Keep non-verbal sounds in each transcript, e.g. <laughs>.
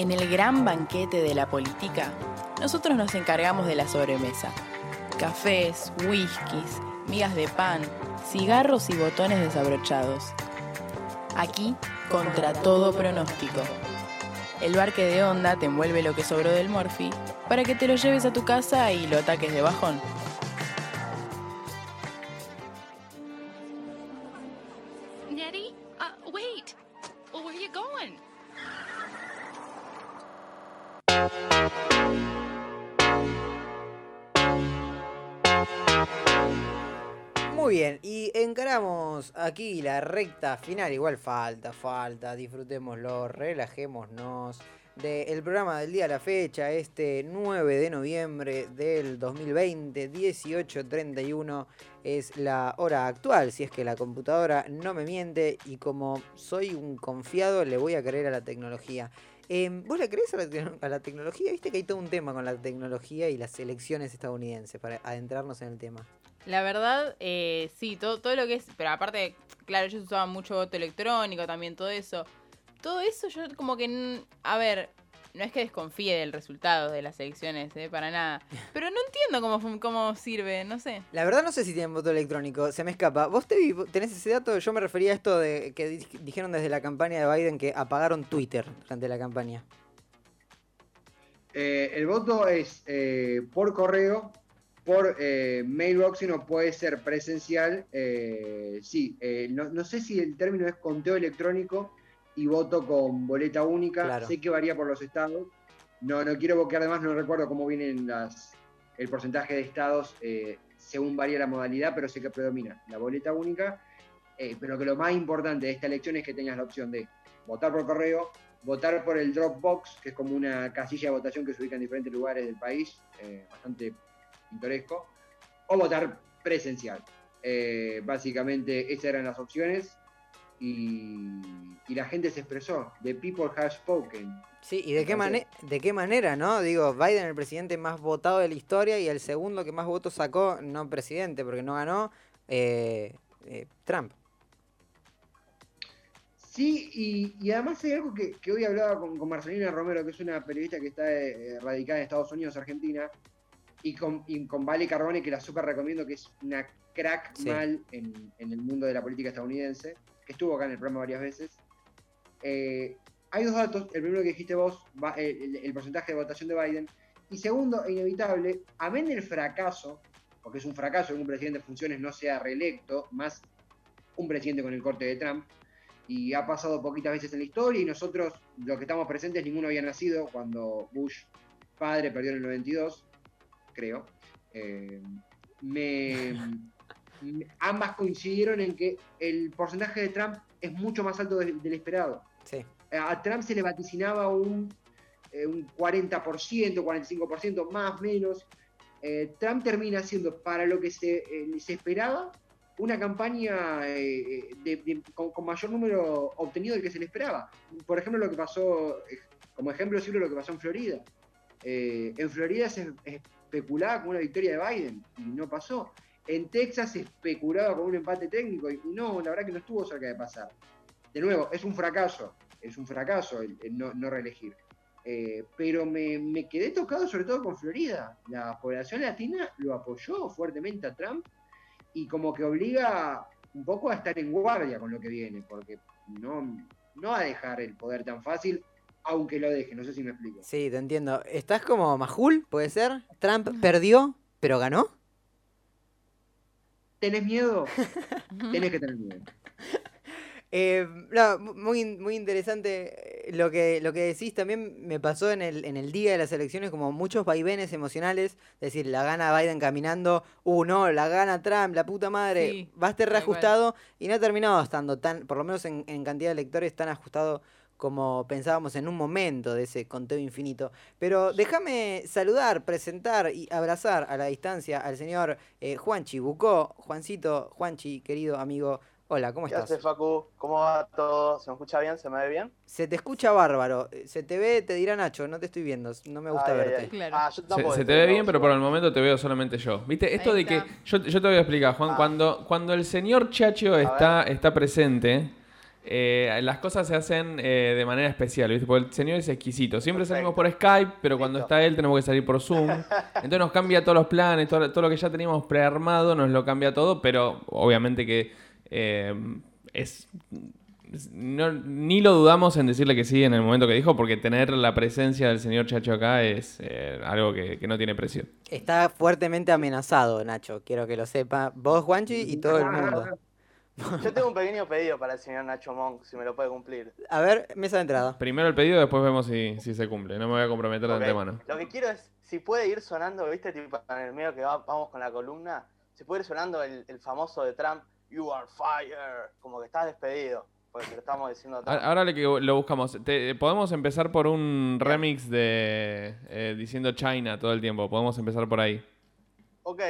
En el gran banquete de la política, nosotros nos encargamos de la sobremesa. Cafés, whiskies, migas de pan, cigarros y botones desabrochados. Aquí, contra todo pronóstico. El barque de onda te envuelve lo que sobró del Morphy para que te lo lleves a tu casa y lo ataques de bajón. Aquí la recta final. Igual falta, falta, disfrutémoslo, relajémonos. Del programa del día a la fecha, este 9 de noviembre del 2020, 18.31 es la hora actual, si es que la computadora no me miente y como soy un confiado le voy a creer a la tecnología. Em, ¿Vos le crees la, a la tecnología? Viste que hay todo un tema con la tecnología y las elecciones estadounidenses para adentrarnos en el tema. La verdad, eh, sí, todo, todo lo que es. Pero aparte, claro, ellos usaban mucho voto electrónico también, todo eso. Todo eso yo como que. A ver, no es que desconfíe del resultado de las elecciones, eh, para nada. <laughs> Pero no entiendo cómo, cómo sirve, no sé. La verdad no sé si tienen voto electrónico, se me escapa. ¿Vos te tenés ese dato? Yo me refería a esto de que di- dijeron desde la campaña de Biden que apagaron Twitter durante la campaña. Eh, el voto es eh, por correo, por eh, mailbox y no puede ser presencial. eh, sí, eh, no, no sé si el término es conteo electrónico y voto con boleta única. Claro. Sé que varía por los estados. No, no quiero boquear además, no recuerdo cómo vienen las, el porcentaje de estados eh, según varía la modalidad, pero sé que predomina la boleta única. pero que lo más importante de esta elección es que tengas la opción de votar por correo, votar por el Dropbox, que es como una casilla de votación que se ubica en diferentes lugares del país, eh, bastante pintoresco, o votar presencial. Eh, básicamente esas eran las opciones y, y la gente se expresó. The people have spoken. Sí, ¿y de qué, Entonces- de qué manera, no? Digo, Biden el presidente más votado de la historia y el segundo que más votos sacó, no presidente, porque no ganó, eh, eh, Trump. Sí, y, y además hay algo que, que hoy hablaba con, con Marcelina Romero, que es una periodista que está radicada en Estados Unidos, Argentina, y con, y con Vale Carbone, que la súper recomiendo, que es una crack Sí. mal en, en el mundo de la política estadounidense, que estuvo acá en el programa varias veces. Eh, hay dos datos. El primero que dijiste vos, va- el, el porcentaje de votación de Biden. Y segundo, e inevitable, amén del fracaso, porque es un fracaso que un presidente en funciones no sea reelecto, más un presidente con el corte de Trump, y ha pasado poquitas veces en la historia, y nosotros, los que estamos presentes, ninguno había nacido cuando Bush padre perdió en el 92, creo. Eh, me, ambas coincidieron en que el porcentaje de Trump es mucho más alto del, del esperado. Sí. A Trump se le vaticinaba un, eh, un 40%, 45%, más menos. Eh, Trump termina siendo, para lo que se, eh, se esperaba, una campaña eh, de- de- con, con mayor número obtenido del que se le esperaba. Por ejemplo, lo que pasó, eh, como ejemplo sirve lo que pasó en Florida. Eh, en Florida se especulaba con una victoria de Biden y no pasó. En Texas especulaba con un empate técnico y no, la verdad que no estuvo cerca de pasar. De nuevo, es un fracaso, es un fracaso el, el no, no reelegir. Eh, pero me, me quedé tocado sobre todo con Florida. La población latina lo apoyó fuertemente a Trump y como que obliga un poco a estar en guardia con lo que viene, porque no, no va a dejar el poder tan fácil, aunque lo deje, no sé si me explico. Sí, te entiendo. ¿Estás como Majul, puede ser? ¿Trump perdió, pero ganó? ¿Tenés miedo? <laughs> Tenés que tener miedo. Eh, no, muy, muy interesante eh, lo que, lo que decís. También me pasó en el, en el día de las elecciones como muchos vaivenes emocionales. Es decir, la gana Biden caminando, uh, no, la gana Trump, la puta madre. Sí, va a estar reajustado y no ha terminado estando tan, por lo menos en, en cantidad de electores, tan ajustado como pensábamos en un momento de ese conteo infinito. Pero déjame saludar, presentar y abrazar a la distancia al señor eh, Juanchi Bucó. Juancito, Juanchi, querido amigo. Hola, ¿cómo ¿Qué estás? hace, Facu? ¿Cómo va todo? ¿Se me escucha bien? ¿Se me ve bien? Se te escucha bárbaro. eh, Se te ve, te dirá Nacho, no te estoy viendo. No me gusta Ay, verte. ay. Claro. Ah, yo Se, se te ve bien, pero por el momento te veo solamente yo. ¿Viste? Esto de que. yo te voy a explicar, Juan. Ah. Cuando, cuando el señor Chacho está, está presente, eh, las cosas se hacen eh, de manera especial, ¿viste? Porque el señor es exquisito. Siempre salimos por Skype, pero cuando Listo. está él tenemos que salir por Zoom. <laughs> Entonces nos cambia todos los planes, todo, todo lo que ya teníamos prearmado, nos lo cambia todo, pero obviamente que eh, es... no- ni lo dudamos en decirle que sí en el momento que dijo, porque tener la presencia del señor Chacho acá es eh, algo que, que no tiene precio. Está fuertemente amenazado, Nacho, quiero que lo sepa. Vos, Juanchi, y todo el mundo. Yo tengo un pequeño pedido para el señor Nacho Monk, si me lo puede cumplir. A ver, mesa de entrada. Primero el pedido, después vemos si, si se cumple. No me voy a comprometer de antemano. Lo que quiero es, si puede ir sonando, viste, tipo en el medio que va- vamos con la columna, si puede ir sonando el, el famoso de Trump, You are fired, como que estás despedido, porque te lo estamos diciendo a Trump. A- Ahora lo buscamos. Te- podemos empezar por un remix de eh, diciendo China todo el tiempo. Podemos empezar por ahí. Ok,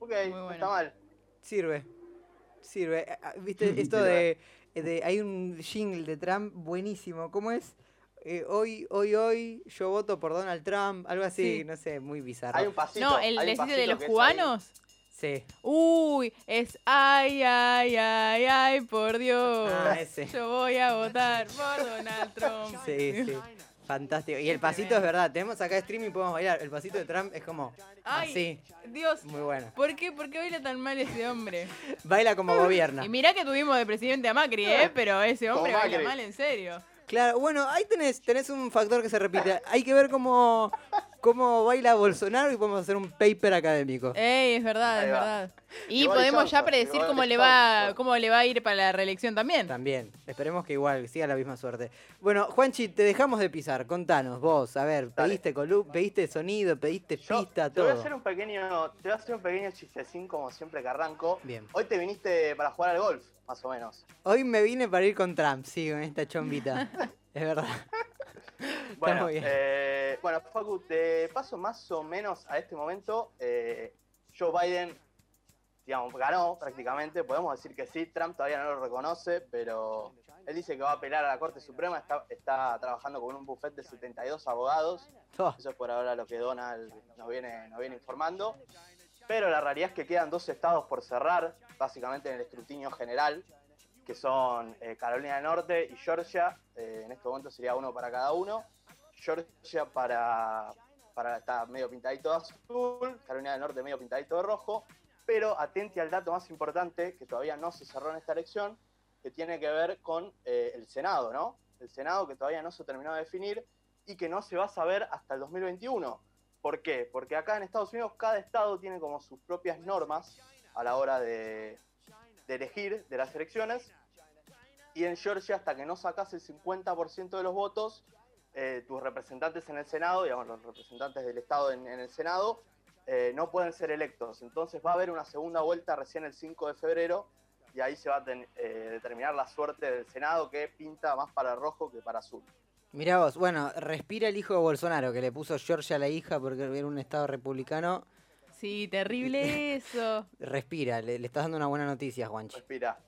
ok, Muy no bueno. está mal. Sirve. Sirve. Ah, ah, ¿Viste esto de, de- Hay un jingle de Trump buenísimo. ¿Cómo es? Eh, hoy, hoy, hoy, yo voto por Donald Trump. Algo así, Sí. no sé, muy bizarro. Hay un pasito. No, el decide de los cubanos. Sí. Uy, es ay, ay, ay, ay, por Dios. Ah, ese. Yo voy a votar por Donald <laughs> Trump. Sí, sí. Fantástico. Y el pasito es verdad. Tenemos acá streaming y podemos bailar. El pasito de Trump es como Ay, así. Dios, Muy bueno. ¿por qué, ¿por qué baila tan mal ese hombre? <laughs> Baila como gobierna. Y mirá que tuvimos de presidente a Macri, ¿eh? Pero ese hombre Como baila Macri. mal, en serio. Claro, bueno, ahí tenés, tenés un factor que se repite. Hay que ver cómo, cómo baila Bolsonaro y podemos hacer un paper académico. Ey, es verdad, Ahí es va. verdad. Y podemos ya Johnson, predecir cómo le va Johnson. cómo le va a ir para la reelección también. También. Esperemos que igual siga la misma suerte. Bueno, Juanchi, te dejamos de pisar. Contanos, vos, a ver, Dale. pediste colu pediste sonido, pediste Yo pista, te voy a todo. hacer un pequeño, te voy a hacer un pequeño chistecín como siempre que arranco. Bien. Hoy te viniste para jugar al golf, más o menos. Hoy me vine para ir con Trump, sí, con esta chombita. <laughs> es verdad. <laughs> Bueno, muy bien. eh, bueno, Facu, te paso más o menos a este momento. eh, Joe Biden, digamos, ganó prácticamente. Podemos decir que sí, Trump todavía no lo reconoce, pero él dice que va a apelar a la Corte Suprema. Está, está trabajando con un buffet de 72 abogados. Oh, Eso es por ahora lo que Donald nos viene, nos viene informando. Pero la realidad es que quedan dos estados por cerrar, básicamente en el escrutinio general, que son eh, Carolina del Norte y Georgia. Eh, en este momento sería uno para cada uno. Georgia para, para está medio pintadito de azul, Carolina del Norte medio pintadito de rojo. Pero atente al dato más importante, que todavía no se cerró en esta elección, que tiene que ver con eh, el Senado, ¿no? El Senado que todavía no se terminó de definir y que no se va a saber hasta el 2021. ¿Por qué? Porque acá en Estados Unidos cada estado tiene como sus propias normas a la hora de, de elegir de las elecciones. Y en Georgia, hasta que no sacas el 50% de los votos, eh, tus representantes en el Senado, digamos, los representantes del estado en, en el Senado, eh, no pueden ser electos. Entonces va a haber una segunda vuelta recién el 5 de febrero y ahí se va a ten- eh, determinar la suerte del Senado que pinta más para rojo que para azul. Mirá vos, bueno, respira el hijo de Bolsonaro, que le puso Georgia a la hija porque era un estado republicano. Sí, terrible <laughs> eso. Respira, le, le estás dando una buena noticia, Juanchi. Respira.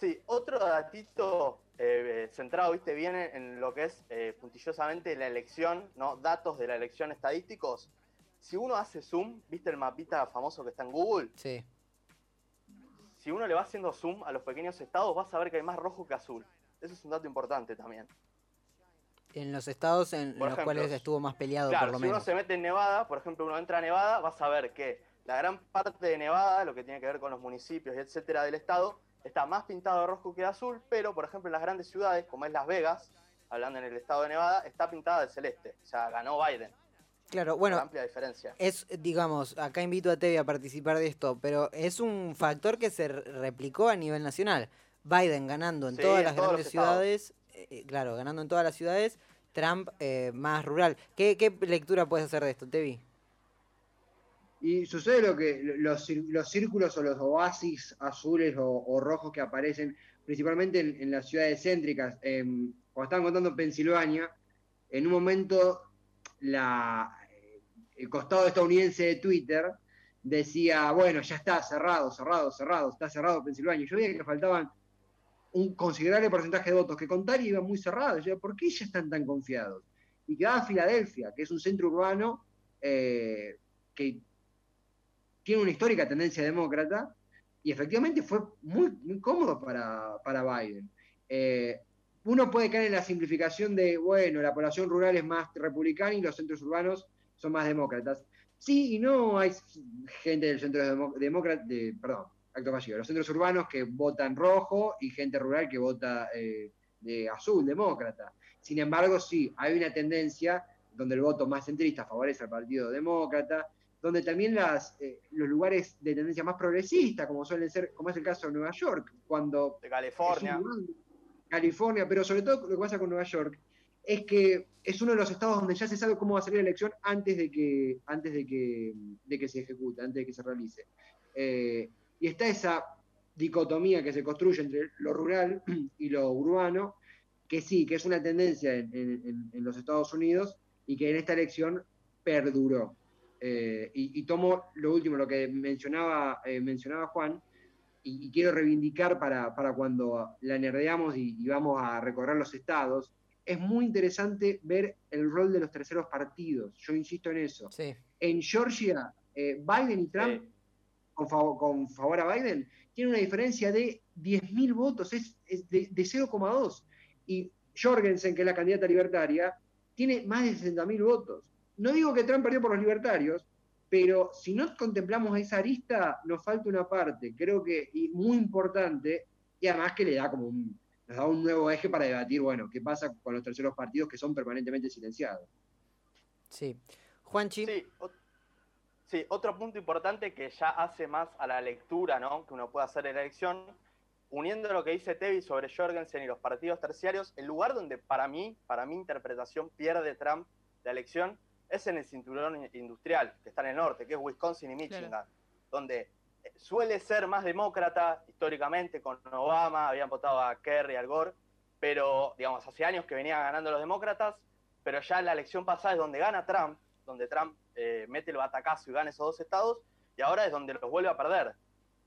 Sí, otro datito eh, centrado, viste, viene en lo que es eh, puntillosamente la elección, ¿no? Datos de la elección estadísticos. Si uno hace zoom, viste el mapita famoso que está en Google, Sí. si uno le va haciendo zoom a los pequeños estados, vas a ver que hay más rojo que azul. Eso es un dato importante también. En los estados en los cuales estuvo más peleado, Claro, por lo si uno menos. se mete en Nevada, por ejemplo, uno entra a Nevada, vas a ver que la gran parte de Nevada, lo que tiene que ver con los municipios y etcétera del estado, está más pintado de rojo que de azul, pero por ejemplo en las grandes ciudades, como es Las Vegas, hablando en el estado de Nevada, está pintada de celeste. O sea, ganó Biden. Claro, bueno, amplia diferencia. es, digamos, acá invito a Tevi a participar de esto, pero es un factor que se re- replicó a nivel nacional. Biden ganando en Sí, todas en las grandes ciudades, eh, eh, claro, ganando en todas las ciudades, Trump eh, más rural. ¿Qué, ¿Qué lectura puedes hacer de esto, Tevi? Y sucede lo que los, los círculos o los oasis azules o, rojos que aparecen principalmente en, las ciudades céntricas. em, cuando estaban contando Pensilvania, en un momento eh, el costado estadounidense de Twitter decía, bueno, ya está, cerrado, cerrado, cerrado, está cerrado Pensilvania. Yo veía que faltaban un considerable porcentaje de votos que contar y iban muy cerrados. Yo, ¿por qué ya están tan confiados? Y quedaba Filadelfia, que es un centro urbano eh, que tiene una histórica tendencia demócrata y efectivamente fue muy, cómodo para, para Biden. Eh, uno puede caer en la simplificación de, bueno, la población rural es más republicana y los centros urbanos son más demócratas. Sí y no, hay gente del centro demócrata, de, perdón, acto fallido, los centros urbanos que votan rojo y gente rural que vota eh, de azul, demócrata. Sin embargo, sí, hay una tendencia donde el voto más centrista favorece al Partido Demócrata, donde también las, eh, los lugares de tendencia más progresista, como suelen ser, como es el caso de Nueva York, cuando... De California. California, pero sobre todo lo que pasa con Nueva York es que es uno de los estados donde ya se sabe cómo va a salir la elección antes de que, antes de que, de que se ejecute, antes de que se realice. Eh, y está esa dicotomía que se construye entre lo rural y lo urbano, que sí, que es una tendencia en, los Estados Unidos y que en esta elección perduró. Eh, y, tomo lo último, lo que mencionaba, eh, mencionaba Juan, y, quiero reivindicar para, cuando la nerdeamos y, vamos a recorrer los estados, es muy interesante ver el rol de los terceros partidos. Yo insisto en eso. En Georgia, eh, Biden y Trump, con, favor, a Biden, tienen una diferencia de 10.000 votos, es, de, de 0,2. Y Jorgensen, que es la candidata libertaria, tiene más de 60.000 votos. No digo que Trump perdió por los libertarios, pero si no contemplamos esa arista, nos falta una parte, creo que y muy importante, y además que le da como un, nos da un nuevo eje para debatir, bueno, qué pasa con los terceros partidos que son permanentemente silenciados. Sí. Juanchi. Sí, sí, otro punto importante que ya hace más a la lectura, ¿no? Que uno puede hacer en la elección, uniendo lo que dice Tevi sobre Jorgensen y los partidos terciarios, el lugar donde para mí, para mi interpretación, pierde Trump la elección es en el cinturón industrial, que está en el norte, que es Wisconsin y Michigan, donde eh, suele ser más demócrata históricamente con Obama, habían votado a Kerry, al Gore, pero digamos, hace años que venían ganando los demócratas, pero ya en la elección pasada es donde gana Trump, donde Trump eh, mete el batacazo y gana esos dos estados, y ahora es donde los vuelve a perder.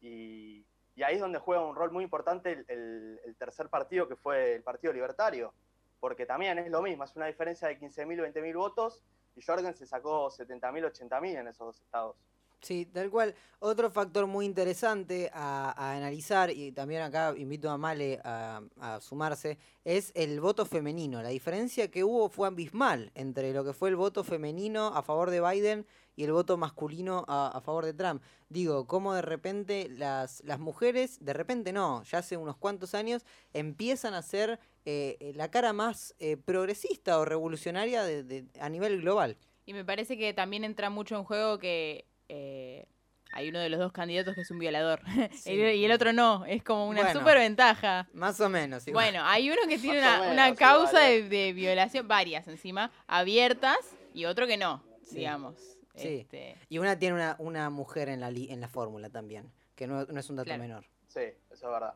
Y, ahí es donde juega un rol muy importante el, tercer partido, que fue el Partido Libertario, porque también es lo mismo, es una diferencia de 15.000, 20.000 votos, y Jorgen se sacó 70.000, 80.000 en esos dos estados. Sí, tal cual. Otro factor muy interesante a, analizar, y también acá invito a Male a, sumarse, es el voto femenino. La diferencia que hubo fue abismal entre lo que fue el voto femenino a favor de Biden y el voto masculino a, favor de Trump. Digo, cómo de repente las, las mujeres, de repente no, ya hace unos cuantos años, empiezan a ser eh, la cara más eh, progresista o revolucionaria de, a nivel global. Y me parece que también entra mucho en juego que eh, hay uno de los dos candidatos que es un violador <laughs> y el otro no, es como una super ventaja. Más o menos. Bueno, hay uno que tiene una, causa de, violación, varias encima, abiertas y otro que no, digamos. Sí. Este. Y una tiene una, una mujer en la, en la fórmula también, que no, es un dato menor. Sí, eso es verdad.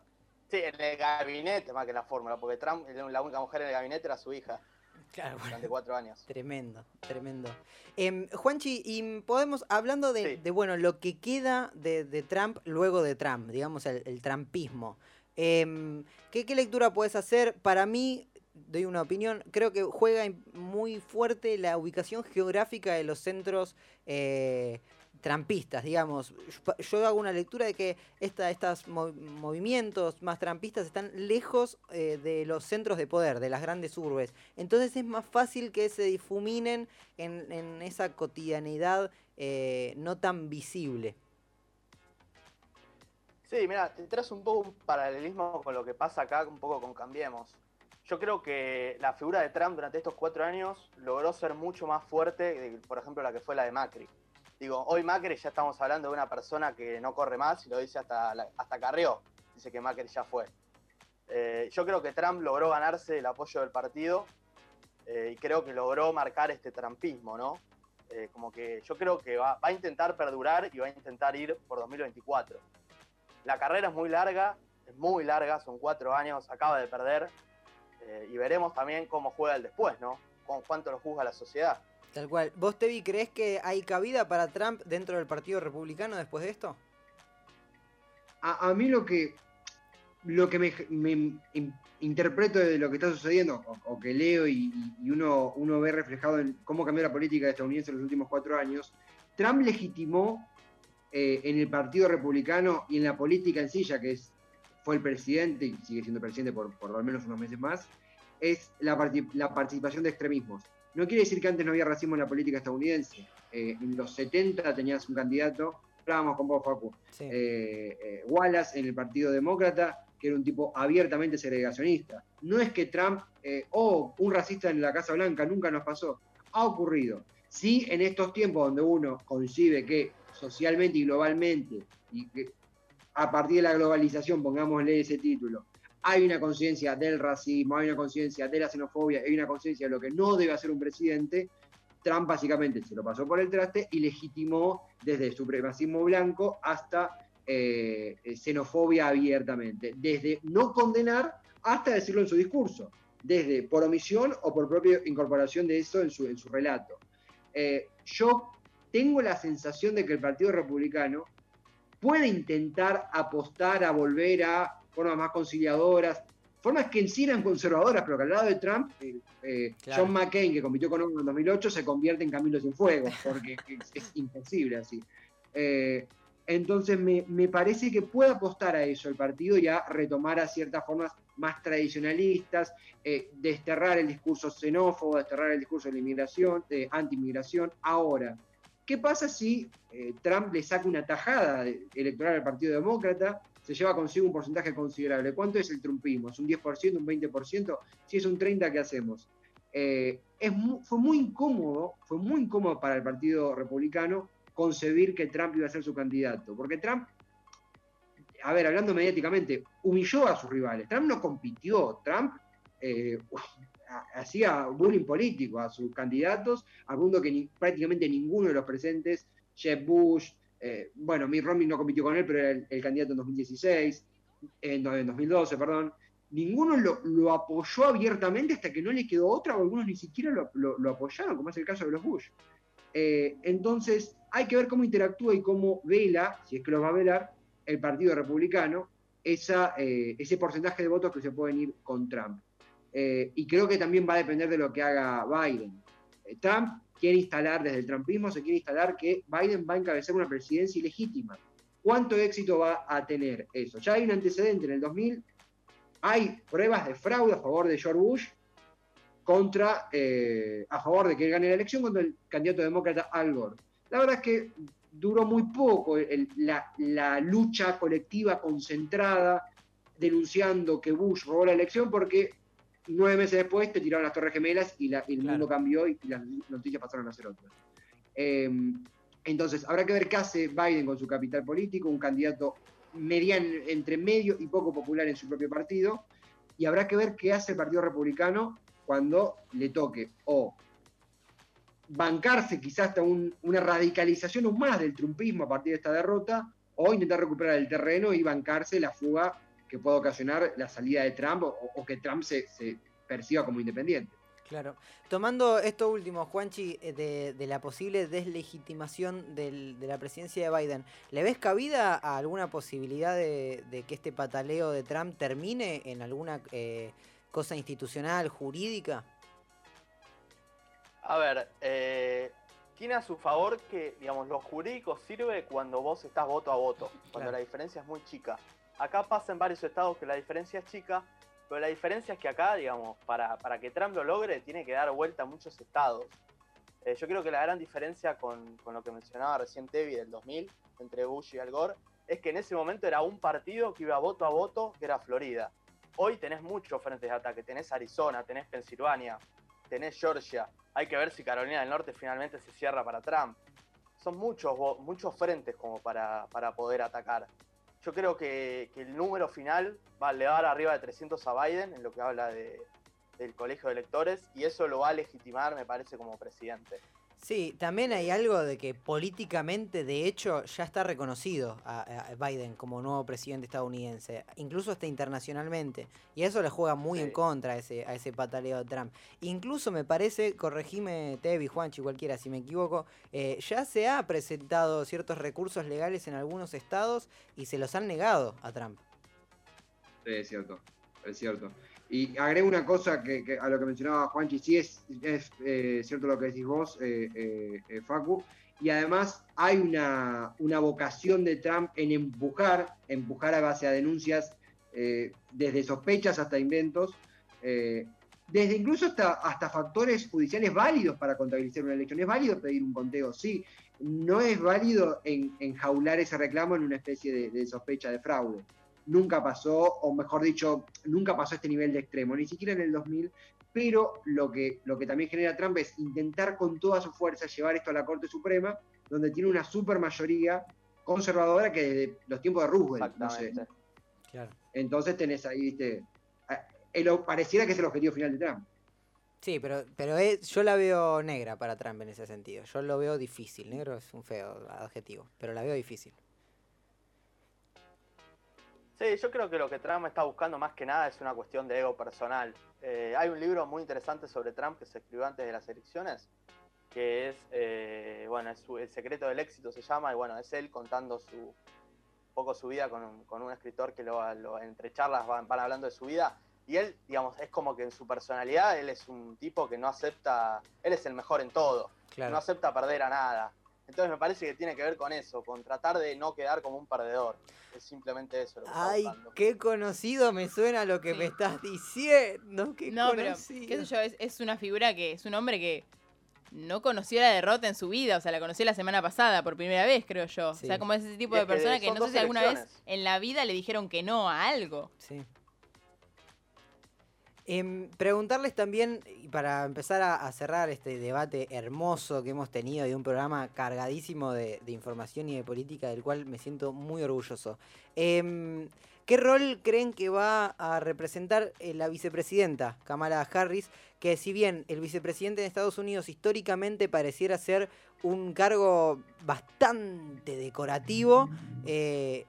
Sí, en el gabinete más que en la fórmula, porque Trump, la única mujer en el gabinete era su hija. Claro, durante cuatro años. Tremendo, tremendo. Eh, Juanchi, y podemos, hablando de, bueno, lo que queda de, Trump luego de Trump, digamos, el, trumpismo. Em, ¿qué, lectura puedes hacer? Para mí, doy una opinión, creo que juega muy fuerte la ubicación geográfica de los centros eh, trampistas, digamos. Yo, hago una lectura de que estos movimientos más trampistas están lejos eh, de los centros de poder, de las grandes urbes. Entonces es más fácil que se difuminen en, esa cotidianidad eh, no tan visible. Sí, mira, te traes un poco un paralelismo con lo que pasa acá, un poco con Cambiemos. Yo creo que la figura de Trump durante estos cuatro años logró ser mucho más fuerte, por ejemplo, la que fue la de Macri. Digo, hoy Macri ya estamos hablando de una persona que no corre más y lo dice hasta, hasta Carrió. Dice que Macri ya fue. Eh, yo creo que Trump logró ganarse el apoyo del partido eh, y creo que logró marcar este trampismo, ¿no? Eh, como que yo creo que va, a intentar perdurar y va a intentar ir por 2024. La carrera es muy larga, es muy larga, son cuatro años, acaba de perder y veremos también cómo juega el después, ¿no? Con cuánto lo juzga la sociedad. Tal cual. ¿Vos, Tevi, crees que hay cabida para Trump dentro del Partido Republicano después de esto? A, mí lo que, lo que me, interpreto de lo que está sucediendo, o, que leo y, uno, uno ve reflejado en cómo cambió la política estadounidense en los últimos cuatro años, Trump legitimó eh, en el Partido Republicano y en la política en sí, ya que es fue el presidente y sigue siendo presidente por, por al menos unos meses más, es la, la, participación de extremismos. No quiere decir que antes no había racismo en la política estadounidense. Eh, en los 70 tenías un candidato, hablábamos con vos, Facu, eh, eh, Wallace en el Partido Demócrata, que era un tipo abiertamente segregacionista. No es que Trump o un racista en la Casa Blanca, nunca nos pasó. Ha ocurrido. Sí, en estos tiempos donde uno concibe que socialmente y globalmente, y que a partir de la globalización, pongámosle ese título, hay una conciencia del racismo, hay una conciencia de la xenofobia, hay una conciencia de lo que no debe hacer un presidente, Trump básicamente se lo pasó por el traste y legitimó desde supremacismo blanco hasta eh, xenofobia abiertamente, desde no condenar hasta decirlo en su discurso, desde por omisión o por propia incorporación de eso en su, relato. Eh, yo tengo la sensación de que el Partido Republicano puede intentar apostar a volver a formas más conciliadoras, formas que en sí eran conservadoras, pero que al lado de Trump, eh, eh, John McCain, que compitió con Obama en 2008, se convierte en Camilo sin fuego, porque <laughs> es, imposible así. Eh, entonces me, parece que puede apostar a eso el partido y a retomar a ciertas formas más tradicionalistas, desterrar el discurso xenófobo, desterrar el discurso de la inmigración, de anti-inmigración. Ahora, ¿Qué pasa si eh, Trump le saca una tajada electoral al Partido Demócrata? Se lleva consigo un porcentaje considerable. ¿Cuánto es el trumpismo? ¿Es un 10%, un 20%? Si es un 30%, ¿qué hacemos? Eh, fue muy incómodo, fue muy incómodo para el Partido Republicano concebir que Trump iba a ser su candidato. Porque Trump, a ver, hablando mediáticamente, humilló a sus rivales. Trump no compitió. Trump eh, hacía bullying político a sus candidatos, al punto que prácticamente ninguno de los presentes, Jeb Bush, eh, bueno, Mitt Romney no compitió con él, pero era el, candidato en 2016, en, 2012, perdón, ninguno lo, apoyó abiertamente hasta que no le quedó otra, o algunos ni siquiera lo, apoyaron, como es el caso de los Bush. Eh, entonces, hay que ver cómo interactúa y cómo vela, si es que lo va a velar, el Partido Republicano, esa, eh, ese porcentaje de votos que se pueden ir con Trump. Eh, y creo que también va a depender de lo que haga Biden. Eh, Trump quiere instalar, desde el trumpismo se quiere instalar que Biden va a encabezar una presidencia ilegítima. ¿Cuánto éxito va a tener eso? Ya hay un antecedente en el 2000, hay pruebas de fraude a favor de George Bush contra, eh, a favor de que él gane la elección contra el candidato demócrata Al Gore. La verdad es que duró muy poco la, la, lucha colectiva concentrada denunciando que Bush robó la elección porque nueve meses después te tiraron las Torres Gemelas y, el mundo cambió y, las noticias pasaron a ser otras. Em, entonces, habrá que ver qué hace Biden con su capital político, un candidato mediano, entre medio y poco popular en su propio partido, y habrá que ver qué hace el Partido Republicano cuando le toque o bancarse quizás hasta una radicalización aún más del trumpismo a partir de esta derrota, o intentar recuperar el terreno y bancarse la fuga que pueda ocasionar la salida de Trump o, que Trump se, perciba como independiente. Claro. Tomando esto último, Juanchi, eh, de, la posible deslegitimación de la presidencia de Biden, ¿le ves cabida a alguna posibilidad de, que este pataleo de Trump termine en alguna eh, cosa institucional, jurídica? A ver, eh, tiene a su favor que, digamos, lo jurídico sirve cuando vos estás voto a voto, cuando la diferencia es muy chica. Acá pasa en varios estados que la diferencia es chica, pero la diferencia es que acá, digamos, para, que Trump lo logre, tiene que dar vuelta a muchos estados. Eh, yo creo que la gran diferencia con, lo que mencionaba recién Tevi del 2000, entre Bush y Al Gore, es que en ese momento era un partido que iba voto a voto, que era Florida. Hoy tenés muchos frentes de ataque, tenés Arizona, tenés Pensilvania, tenés Georgia. Hay que ver si Carolina del Norte finalmente se cierra para Trump. Son muchos, muchos frentes como para, para poder atacar yo creo que, el número final va a elevar arriba de 300 a Biden en lo que habla del colegio de electores y eso lo va a legitimar, me parece, como presidente. Sí, también hay algo de que políticamente, de hecho, ya está reconocido a, Biden como nuevo presidente estadounidense, incluso hasta internacionalmente. Y eso le juega muy en contra a ese, a ese pataleo de Trump. Incluso me parece, corregime Tevi, Juanchi, cualquiera si me equivoco, eh, ya se ha presentado ciertos recursos legales en algunos estados y se los han negado a Trump. Sí, es cierto, es cierto. Y agrego una cosa que, a lo que mencionaba Juanchi, sí es, eh, cierto lo que decís vos, eh, eh, Facu, y además hay una, vocación de Trump en empujar, empujar a base a denuncias eh, desde sospechas hasta inventos, eh, desde incluso hasta, hasta factores judiciales válidos para contabilizar una elección. Es válido pedir un conteo, sí. No es válido enjaular ese reclamo en una especie de, sospecha de fraude. Nunca pasó, o mejor dicho, nunca pasó a este nivel de extremo, ni siquiera en el 2000, pero lo que, lo que también genera Trump es intentar con toda su fuerza llevar esto a la Corte Suprema, donde tiene una super mayoría conservadora que desde los tiempos de Roosevelt. No sé. claro. Entonces tenés ahí, viste, pareciera que es el objetivo final de Trump. Sí, pero, pero yo la veo negra para Trump en ese sentido. Yo lo veo difícil. Negro es un feo adjetivo, pero la veo difícil. Sí, yo creo que lo que Trump está buscando más que nada es una cuestión de ego personal. Eh, hay un libro muy interesante sobre Trump que se escribió antes de las elecciones, que es, eh, bueno, es El secreto del éxito se llama, y bueno, es él contando su un poco su vida con un, con un escritor que lo, entre charlas van, hablando de su vida. Y él, digamos, es como que en su personalidad, él es un tipo que no acepta, él es el mejor en todo, no acepta perder a nada. Entonces me parece que tiene que ver con eso, con tratar de no quedar como un perdedor. Es simplemente eso. Lo que Ay, qué conocido me suena lo que me estás diciendo. Qué no, pero qué sé yo, es, una figura que es un hombre que no conoció la derrota en su vida, o sea, la conoció la semana pasada por primera vez, creo yo. O sea, como ese tipo de persona que, no sé si alguna vez en la vida le dijeron que no a algo. Sí. Em, preguntarles también, para empezar a, cerrar este debate hermoso que hemos tenido de un programa cargadísimo de, información y de política, del cual me siento muy orgulloso. Em, ¿Qué rol creen que va a representar eh, la vicepresidenta Kamala Harris? Que si bien el vicepresidente de Estados Unidos históricamente pareciera ser un cargo bastante decorativo, eh,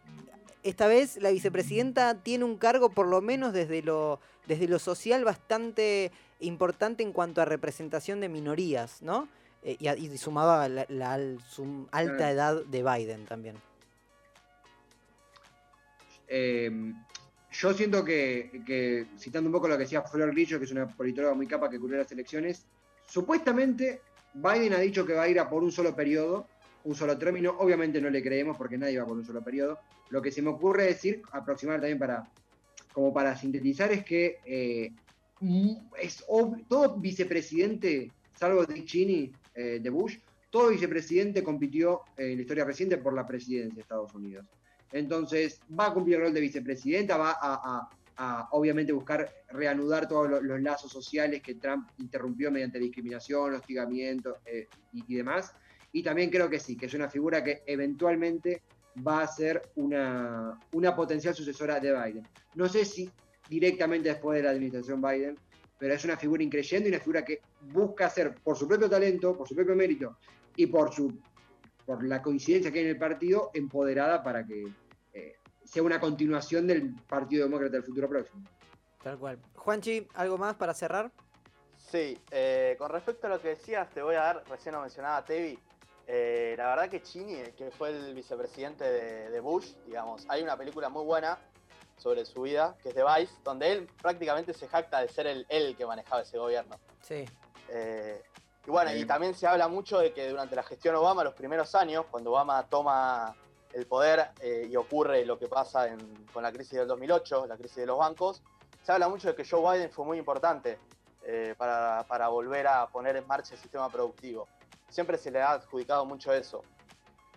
esta vez la vicepresidenta tiene un cargo por lo menos desde lo desde lo social bastante importante en cuanto a representación de minorías, ¿no? Eh, y, sumado a la, alta edad de Biden también. Em, yo siento que, citando un poco lo que decía Flor Grillo, que es una politóloga muy capa que cubrió las elecciones, supuestamente Biden ha dicho que va a ir a por un solo periodo, un solo término. Obviamente no le creemos porque nadie va por un solo periodo. Lo que se me ocurre decir, aproximadamente también para, como para sintetizar, es que eh, es todo vicepresidente, salvo Dick Cheney eh, de Bush, todo vicepresidente compitió en la historia reciente por la presidencia de Estados Unidos. Entonces, va a cumplir el rol de vicepresidenta, va a, obviamente buscar reanudar todos los, lazos sociales que Trump interrumpió mediante discriminación, hostigamiento eh, y, demás. Y también creo que sí, que es una figura que eventualmente va a ser una, una potencial sucesora de Biden. No sé si directamente después de la administración Biden, pero es una figura increyente y una figura que busca ser, por su propio talento, por su propio mérito y por, su, por la coincidencia que hay en el partido, empoderada para que eh, sea una continuación del Partido Demócrata del futuro próximo. Tal cual. Juanchi, ¿algo más para cerrar? Sí, eh, con respecto a lo que decías, te voy a dar, recién lo mencionaba Tevi, eh, la verdad que Chini, que fue el vicepresidente de, Bush, digamos, hay una película muy buena sobre su vida, que es The Vice, donde él prácticamente se jacta de ser el, él que manejaba ese gobierno. Sí. Eh, y bueno, y también se habla mucho de que durante la gestión Obama, los primeros años, cuando Obama toma el poder eh, y ocurre lo que pasa con la crisis del 2008, la crisis de los bancos, se habla mucho de que Joe Biden fue muy importante para, para volver a poner en marcha el sistema productivo siempre se le ha adjudicado mucho eso.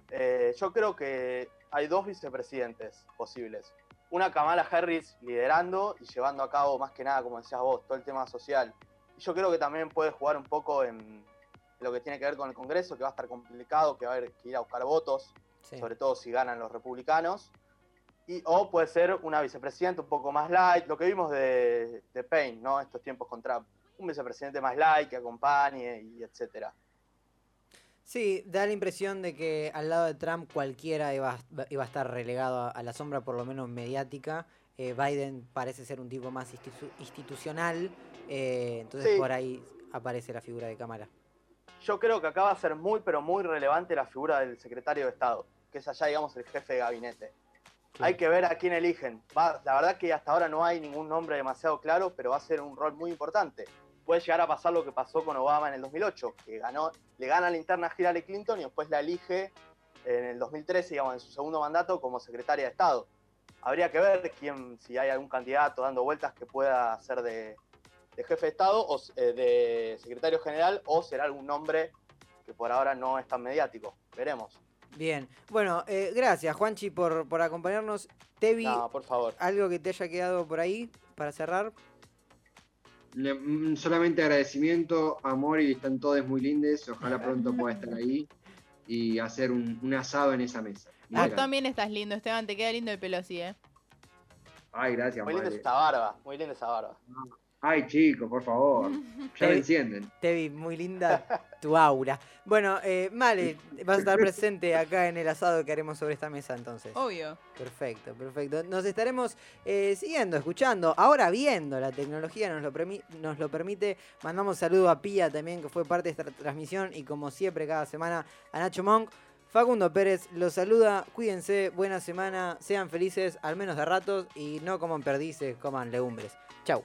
Eh, yo creo que hay dos vicepresidentes posibles. Una Kamala Harris liderando y llevando a cabo más que nada, como decías vos, todo el tema social. Y yo creo que también puede jugar un poco en lo que tiene que ver con el Congreso, que va a estar complicado, que va a haber que ir a buscar votos, sobre todo si ganan los republicanos. Y, o puede ser una vicepresidenta un poco más light, lo que vimos de, de Payne, ¿no? Estos tiempos con Trump. Un vicepresidente más light que acompañe y etcétera. Sí, da la impresión de que al lado de Trump cualquiera iba, a estar relegado a, la sombra, por lo menos mediática. Eh, Biden parece ser un tipo más institucional, eh, entonces por ahí aparece la figura de Cámara. Yo creo que acá va a ser muy, pero muy relevante la figura del secretario de Estado, que es allá, digamos, el jefe de gabinete. Hay que ver a quién eligen. la verdad que hasta ahora no hay ningún nombre demasiado claro, pero va a ser un rol muy importante puede llegar a pasar lo que pasó con Obama en el 2008, que ganó, le gana la interna a Hillary Clinton y después la elige en el 2013, digamos, en su segundo mandato como secretaria de Estado. habría que ver quién, si hay algún candidato dando vueltas que pueda ser de, de jefe de Estado o eh, de secretario general o será algún nombre que por ahora no es tan mediático. Veremos. Bien, bueno, eh, gracias Juanchi por, por acompañarnos. Tevi, No, por favor. ¿algo que te haya quedado por ahí para cerrar? Le- mm, solamente agradecimiento, amor y están todos muy lindes. Ojalá pronto pueda estar ahí y hacer un, un asado en esa mesa. Vos Mira. también estás lindo, Esteban, te queda lindo el pelo así, ¿eh? Ay, gracias, Muy linda esa barba, muy linda esa barba. Ay, chicos, por favor. <laughs> Ya me encienden. Tevi, muy linda tu aura. Bueno, eh, Male, vas a estar presente acá en el asado que haremos sobre esta mesa entonces. Obvio. Perfecto, perfecto. Nos estaremos eh, siguiendo, escuchando, ahora viendo, la tecnología nos lo, permi- nos lo permite. Mandamos saludo a Pía también, que fue parte de esta transmisión, y como siempre, cada semana, a Nacho Monk. Facundo Pérez los saluda, cuídense, buena semana, sean felices, al menos de ratos, y no coman perdices, coman legumbres. Chau.